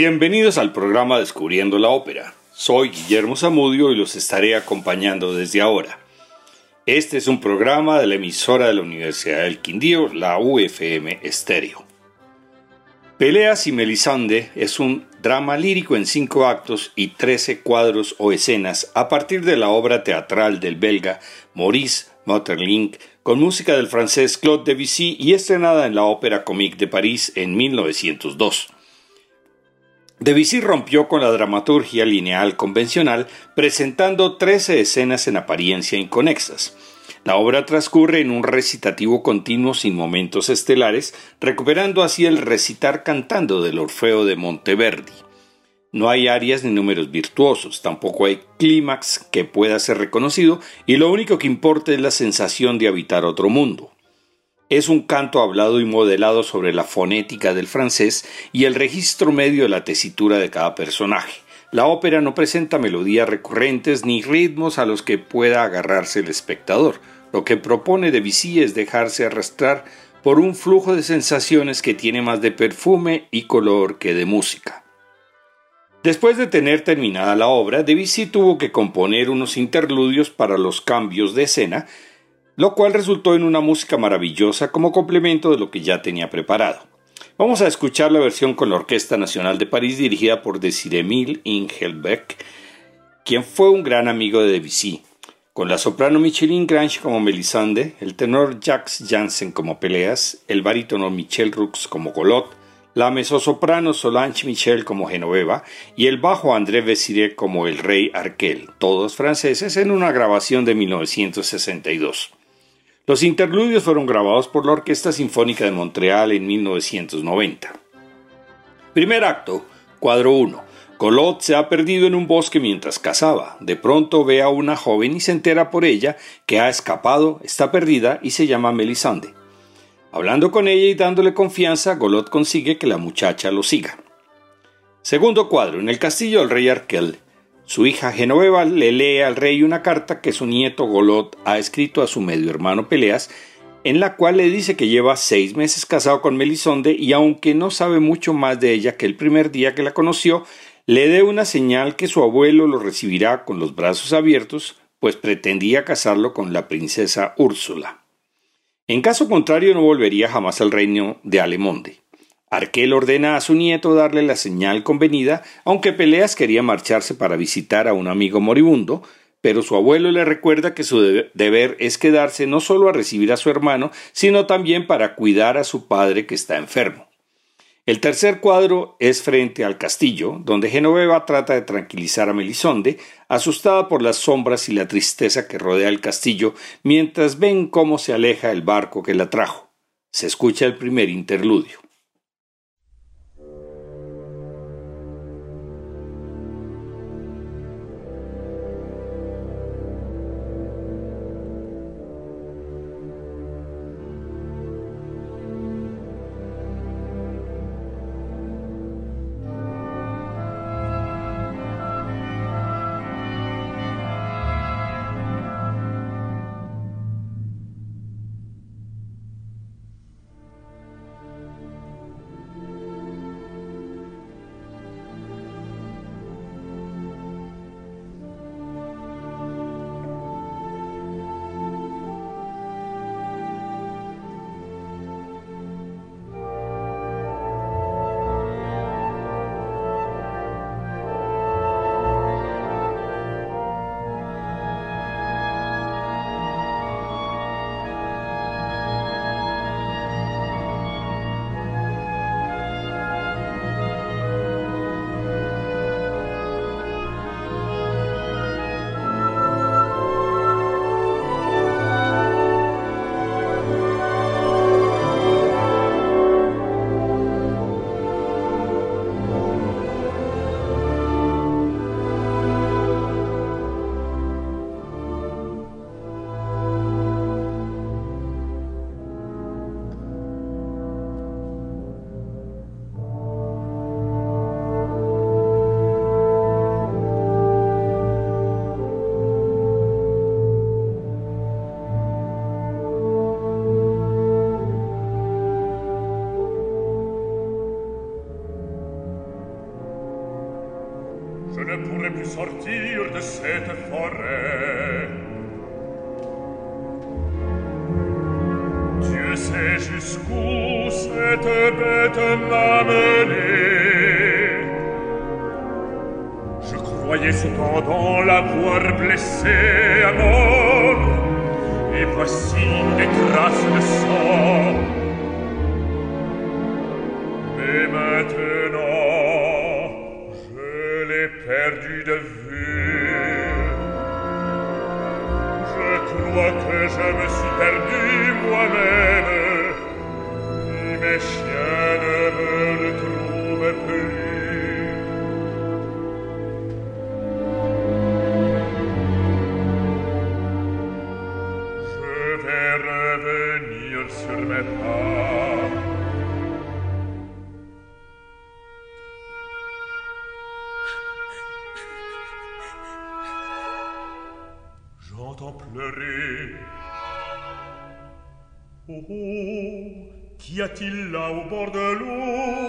Bienvenidos al programa Descubriendo la Ópera. Soy Guillermo Zamudio y los estaré acompañando desde ahora. Este es un programa de la emisora de la Universidad del Quindío, la UFM Estéreo. Peleas y Melisande es un drama lírico en cinco actos y trece cuadros o escenas a partir de la obra teatral del belga Maurice Maeterlinck con música del francés Claude Debussy y estrenada en la Ópera Comique de París en 1902. Debussy rompió con la dramaturgia lineal convencional, presentando trece escenas en apariencia inconexas. La obra transcurre en un recitativo continuo sin momentos estelares, recuperando así el recitar cantando del Orfeo de Monteverdi. No hay arias ni números virtuosos, tampoco hay clímax que pueda ser reconocido, y lo único que importa es la sensación de habitar otro mundo. Es un canto hablado y modelado sobre la fonética del francés y el registro medio de la tesitura de cada personaje. La ópera no presenta melodías recurrentes ni ritmos a los que pueda agarrarse el espectador. Lo que propone Debussy es dejarse arrastrar por un flujo de sensaciones que tiene más de perfume y color que de música. Después de tener terminada la obra, Debussy tuvo que componer unos interludios para los cambios de escena lo cual resultó en una música maravillosa como complemento de lo que ya tenía preparado. Vamos a escuchar la versión con la Orquesta Nacional de París dirigida por Desiremil Ingelbeck, quien fue un gran amigo de Debussy, con la soprano Micheline Grange como Melisande, el tenor Jacques Janssen como Peleas, el barítono Michel Rux como Golot, la mezzosoprano Solange Michel como Genoveva y el bajo André Vessiré como el rey Arquel, todos franceses en una grabación de 1962. Los interludios fueron grabados por la Orquesta Sinfónica de Montreal en 1990. Primer acto, cuadro 1. Colot se ha perdido en un bosque mientras cazaba. De pronto ve a una joven y se entera por ella que ha escapado, está perdida y se llama Melisande. Hablando con ella y dándole confianza, Golot consigue que la muchacha lo siga. Segundo cuadro, en el castillo del rey Arkel. Su hija Genoveva le lee al rey una carta que su nieto Golot ha escrito a su medio hermano Peleas, en la cual le dice que lleva seis meses casado con Melisonde y aunque no sabe mucho más de ella que el primer día que la conoció, le dé una señal que su abuelo lo recibirá con los brazos abiertos, pues pretendía casarlo con la princesa Úrsula. En caso contrario no volvería jamás al reino de Alemonde. Arquel ordena a su nieto darle la señal convenida, aunque Peleas quería marcharse para visitar a un amigo moribundo, pero su abuelo le recuerda que su deber es quedarse no solo a recibir a su hermano, sino también para cuidar a su padre que está enfermo. El tercer cuadro es frente al castillo, donde Genoveva trata de tranquilizar a Melisonde, asustada por las sombras y la tristeza que rodea el castillo, mientras ven cómo se aleja el barco que la trajo. Se escucha el primer interludio. sortir de cette forêt. Dieu sait jusqu'où cette bête m'a mené. Je croyais cependant l'avoir blessée à mort, et voici des traces de sang. Mais maintenant, perdues vue Je crois que je me suis perdu moi-même, mais Y a-t-il là au bord de l'eau?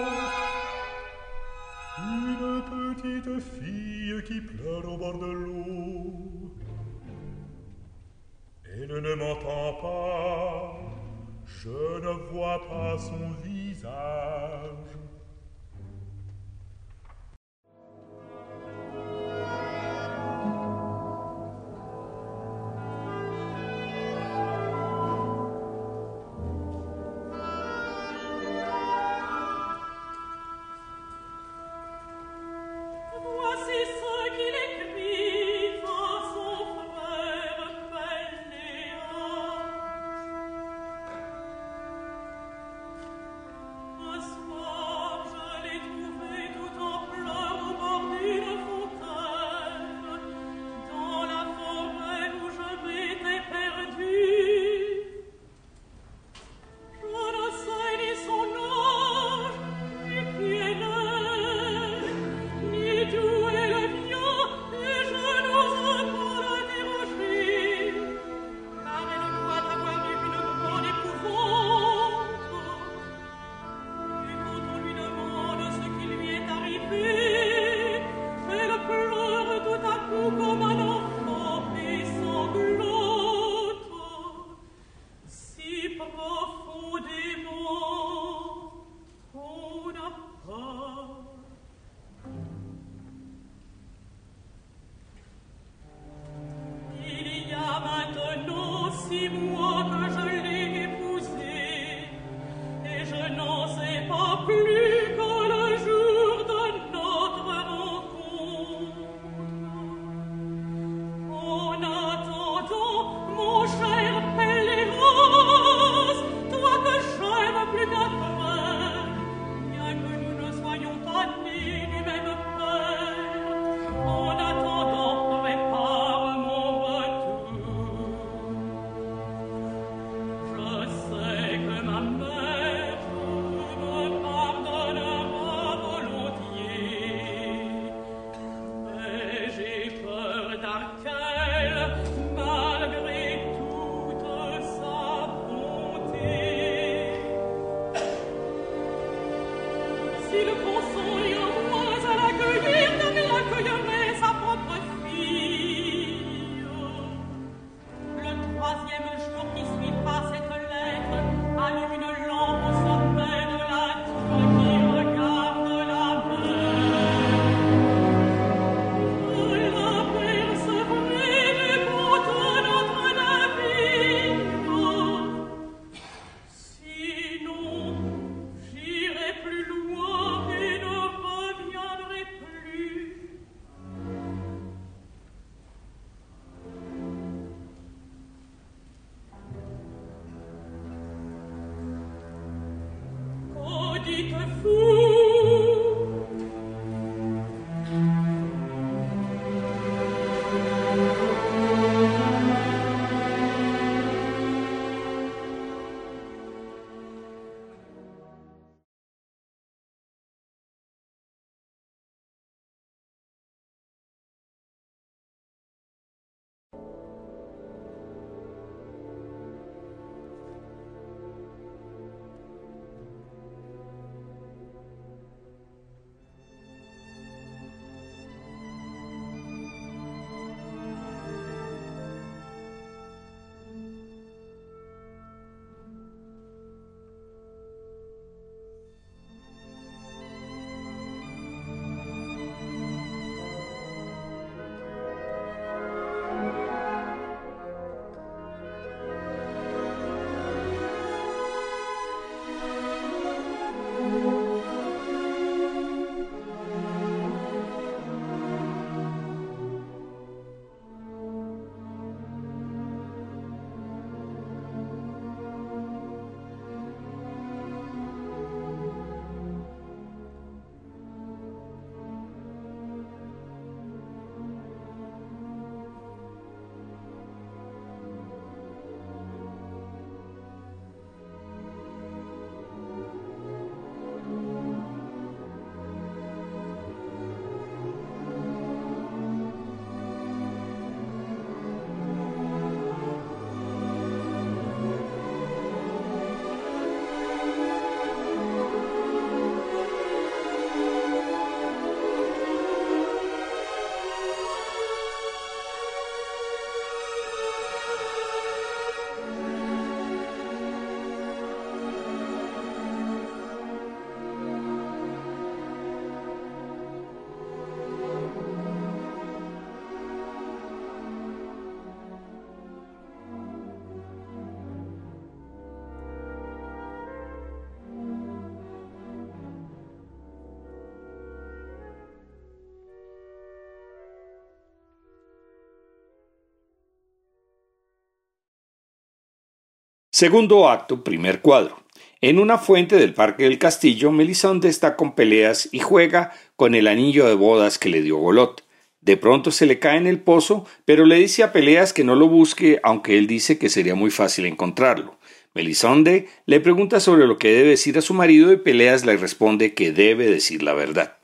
Segundo acto, primer cuadro. En una fuente del parque del castillo, Melisande está con peleas y juega con el anillo de bodas que le dio Golot. De pronto se le cae en el pozo, pero le dice a Peleas que no lo busque, aunque él dice que sería muy fácil encontrarlo. Melisande le pregunta sobre lo que debe decir a su marido y Peleas le responde que debe decir la verdad.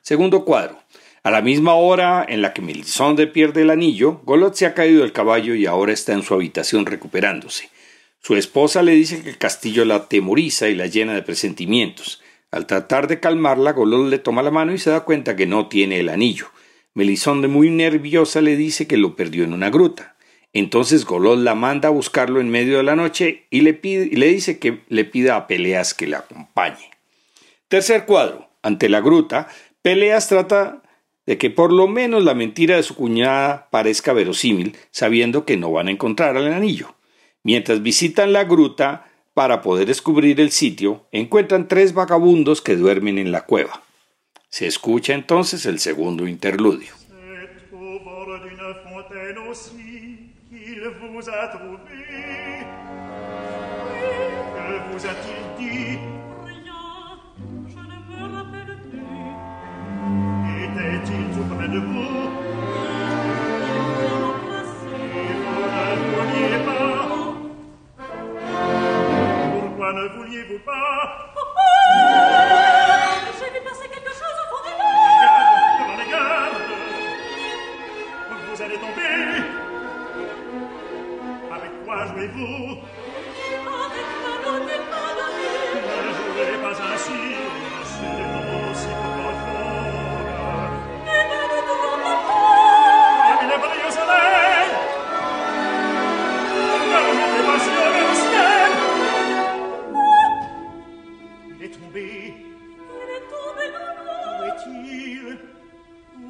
Segundo cuadro. A la misma hora en la que Melisande pierde el anillo, Golot se ha caído del caballo y ahora está en su habitación recuperándose. Su esposa le dice que el castillo la temoriza y la llena de presentimientos. Al tratar de calmarla, Golot le toma la mano y se da cuenta que no tiene el anillo. Melisonde, muy nerviosa, le dice que lo perdió en una gruta. Entonces Golot la manda a buscarlo en medio de la noche y le, pide, le dice que le pida a Peleas que la acompañe. Tercer cuadro. Ante la gruta, Peleas trata de que por lo menos la mentira de su cuñada parezca verosímil, sabiendo que no van a encontrar al anillo. Mientras visitan la gruta para poder descubrir el sitio, encuentran tres vagabundos que duermen en la cueva. Se escucha entonces el segundo interludio. ne vouliez-vous pas oh, oh J'ai vu passer quelque chose au fond du monde Devant les gardes Vous allez tomber Avec quoi jouez-vous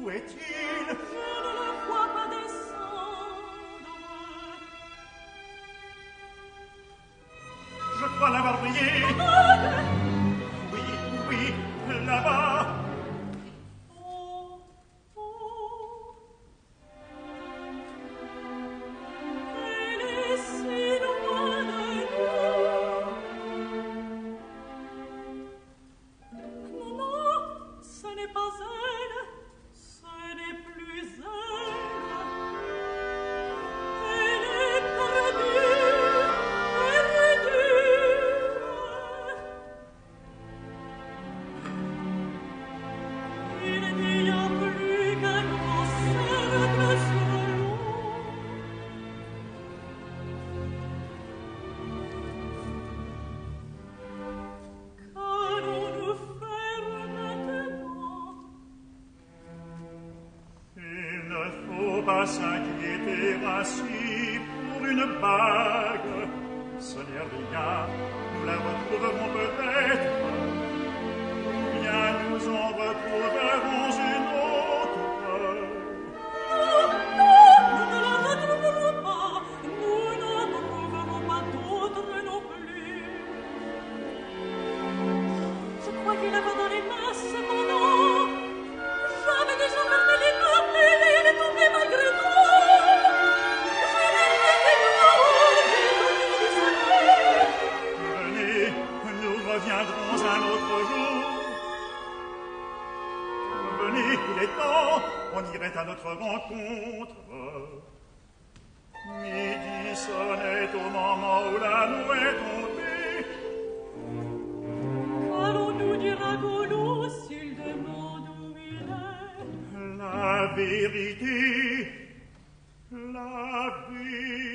Où est-il irait à notre rencontre. Midi sonnait au moment où la nuit est tombée. Qu'allons-nous dire à Goulot s'il demande où il est La vérité, la vérité.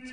It's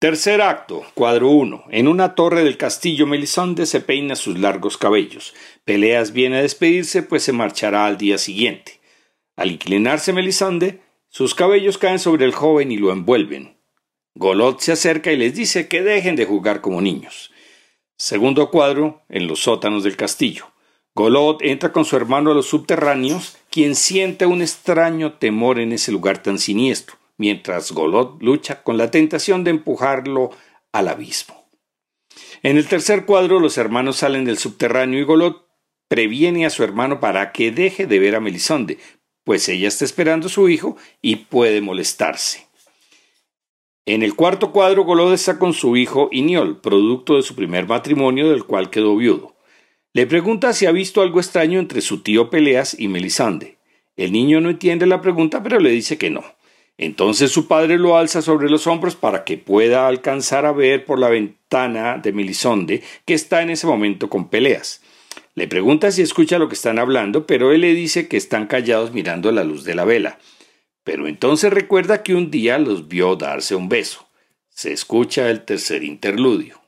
Tercer acto, cuadro 1. En una torre del castillo Melisonde se peina sus largos cabellos. Peleas viene a despedirse, pues se marchará al día siguiente. Al inclinarse Melisonde, sus cabellos caen sobre el joven y lo envuelven. Golot se acerca y les dice que dejen de jugar como niños. Segundo cuadro, en los sótanos del castillo. Golot entra con su hermano a los subterráneos, quien siente un extraño temor en ese lugar tan siniestro mientras Golot lucha con la tentación de empujarlo al abismo. En el tercer cuadro, los hermanos salen del subterráneo y Golot previene a su hermano para que deje de ver a Melisonde, pues ella está esperando a su hijo y puede molestarse. En el cuarto cuadro, Golot está con su hijo Iniol, producto de su primer matrimonio del cual quedó viudo. Le pregunta si ha visto algo extraño entre su tío Peleas y Melisande. El niño no entiende la pregunta, pero le dice que no. Entonces su padre lo alza sobre los hombros para que pueda alcanzar a ver por la ventana de Melisonde, que está en ese momento con peleas. Le pregunta si escucha lo que están hablando, pero él le dice que están callados mirando la luz de la vela. Pero entonces recuerda que un día los vio darse un beso. Se escucha el tercer interludio.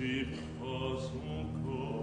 si pas encore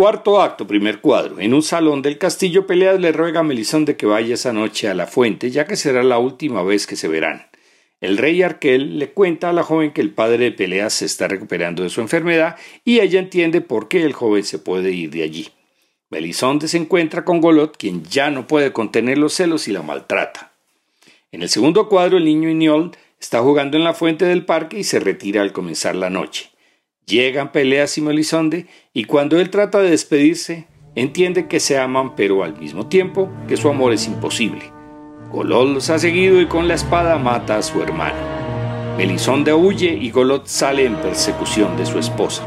Cuarto acto, primer cuadro. En un salón del castillo, Peleas le ruega a Melisonde que vaya esa noche a la fuente, ya que será la última vez que se verán. El rey Arquel le cuenta a la joven que el padre de Peleas se está recuperando de su enfermedad y ella entiende por qué el joven se puede ir de allí. Melisonde se encuentra con Golot, quien ya no puede contener los celos y la maltrata. En el segundo cuadro, el niño Iñol está jugando en la fuente del parque y se retira al comenzar la noche. Llegan Peleas y Melisonde y cuando él trata de despedirse, entiende que se aman pero al mismo tiempo que su amor es imposible. Golot los ha seguido y con la espada mata a su hermano. Melisonde huye y Golot sale en persecución de su esposa.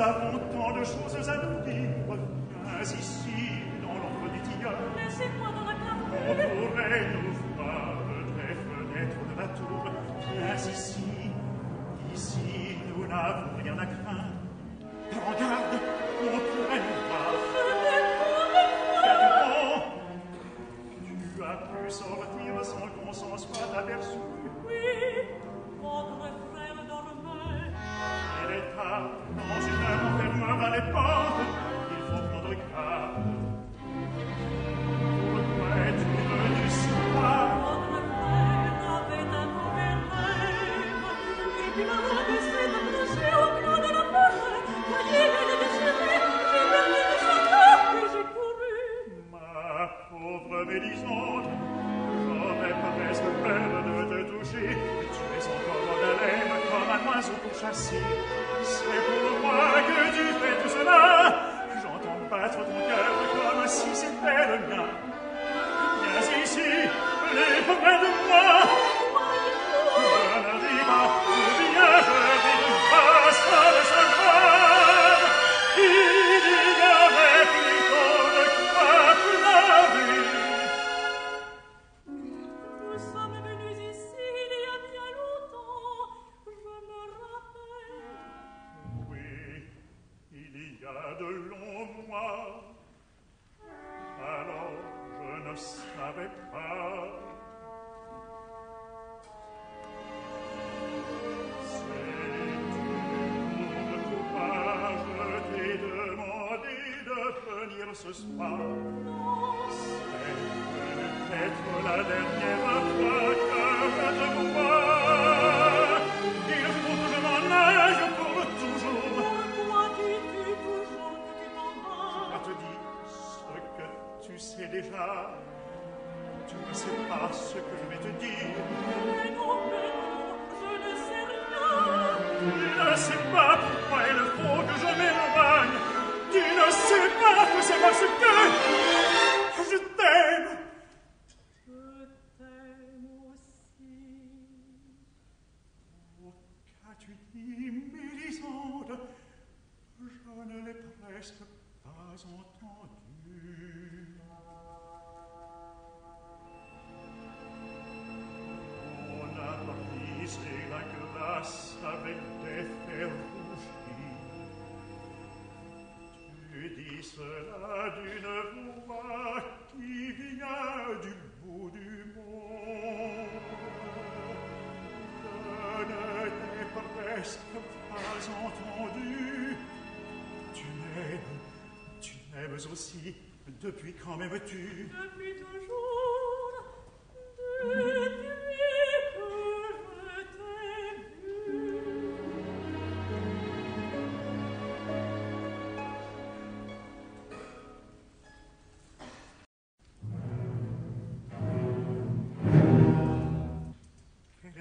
ça vaut tant de choses à nous dire, mais ici, dans l'ombre du tilleul, laissez-moi dans la clarté, on pourrait nous voir des fenêtres de la tour, mais ici, ici, nous n'avons rien à craindre. savais pas C'était de demandé de venir ce soir C'est peut-être la dernière fois que je te vois est, pas entendue. aimes-tu? Depuis toujours, depuis que je t'ai vu. Quel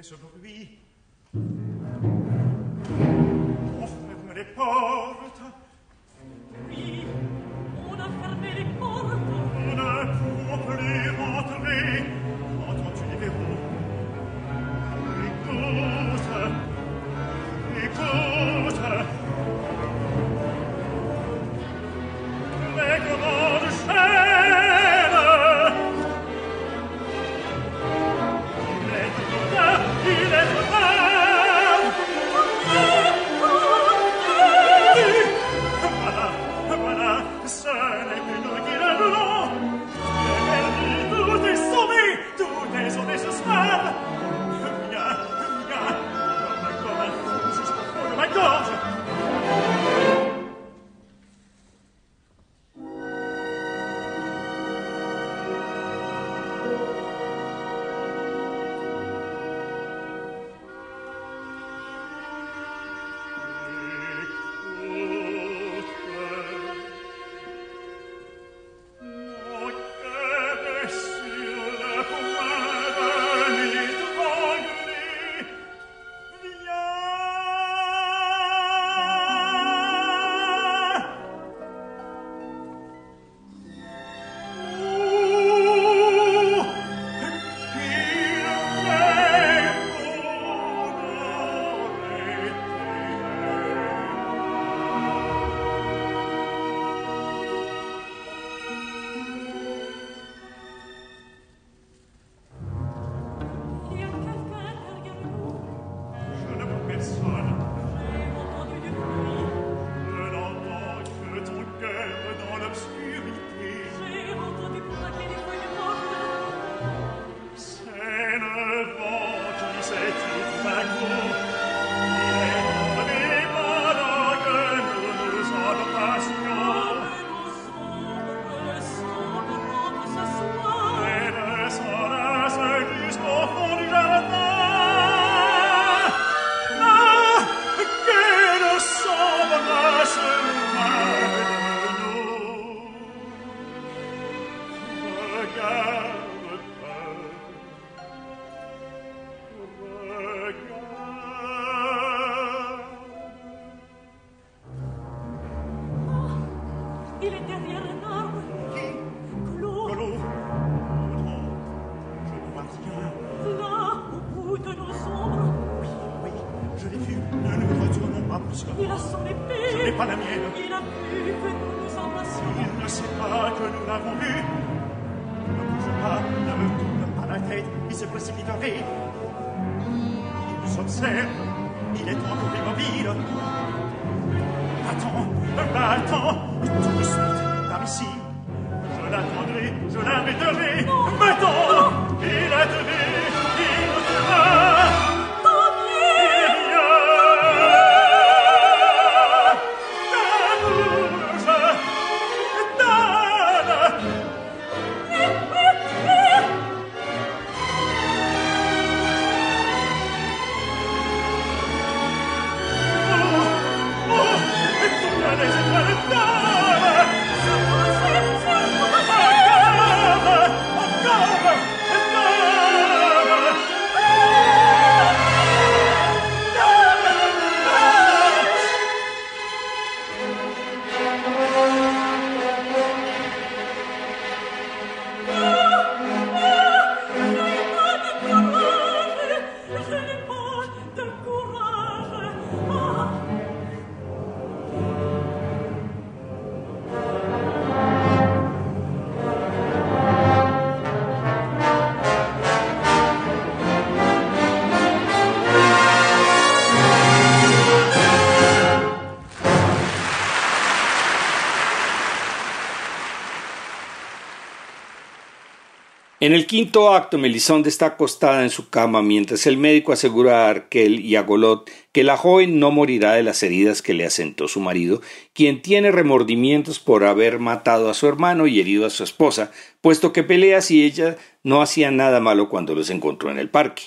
En el quinto acto, Melisonde está acostada en su cama mientras el médico asegura a Arkel y a Golot que la joven no morirá de las heridas que le asentó su marido, quien tiene remordimientos por haber matado a su hermano y herido a su esposa, puesto que peleas y ella no hacía nada malo cuando los encontró en el parque.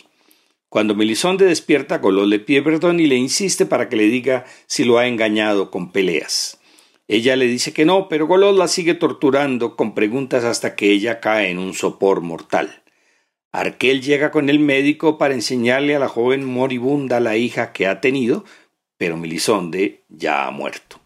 Cuando Melisonde despierta, Golot le pide perdón y le insiste para que le diga si lo ha engañado con peleas. Ella le dice que no, pero Golot la sigue torturando con preguntas hasta que ella cae en un sopor mortal. Arquel llega con el médico para enseñarle a la joven moribunda la hija que ha tenido, pero Milizonde ya ha muerto.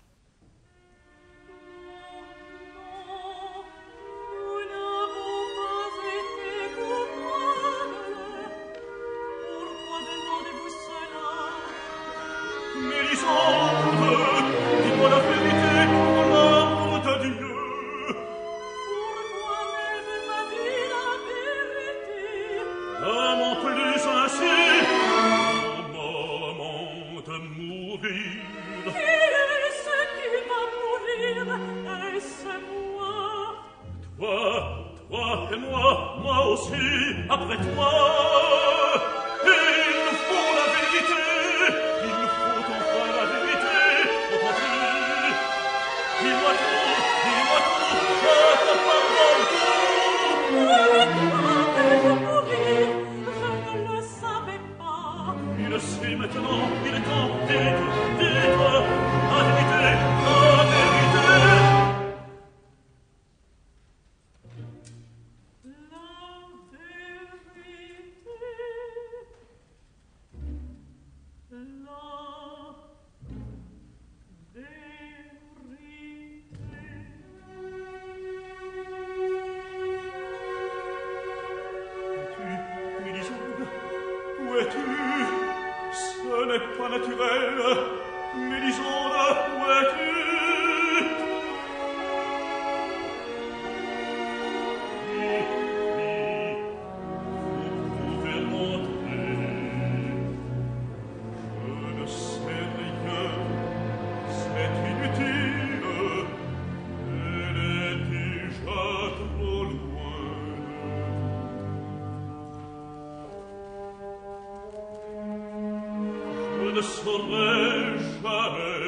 grande soleil charré,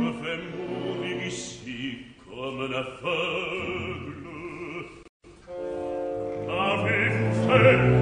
je vais mourir ici comme un aveugle. L'avez-vous fait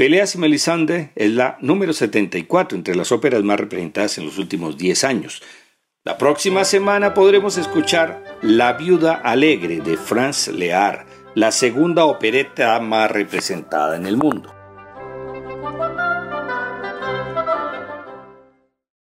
Peleas y Melisande es la número 74 entre las óperas más representadas en los últimos 10 años. La próxima semana podremos escuchar La Viuda Alegre de Franz Lear, la segunda opereta más representada en el mundo.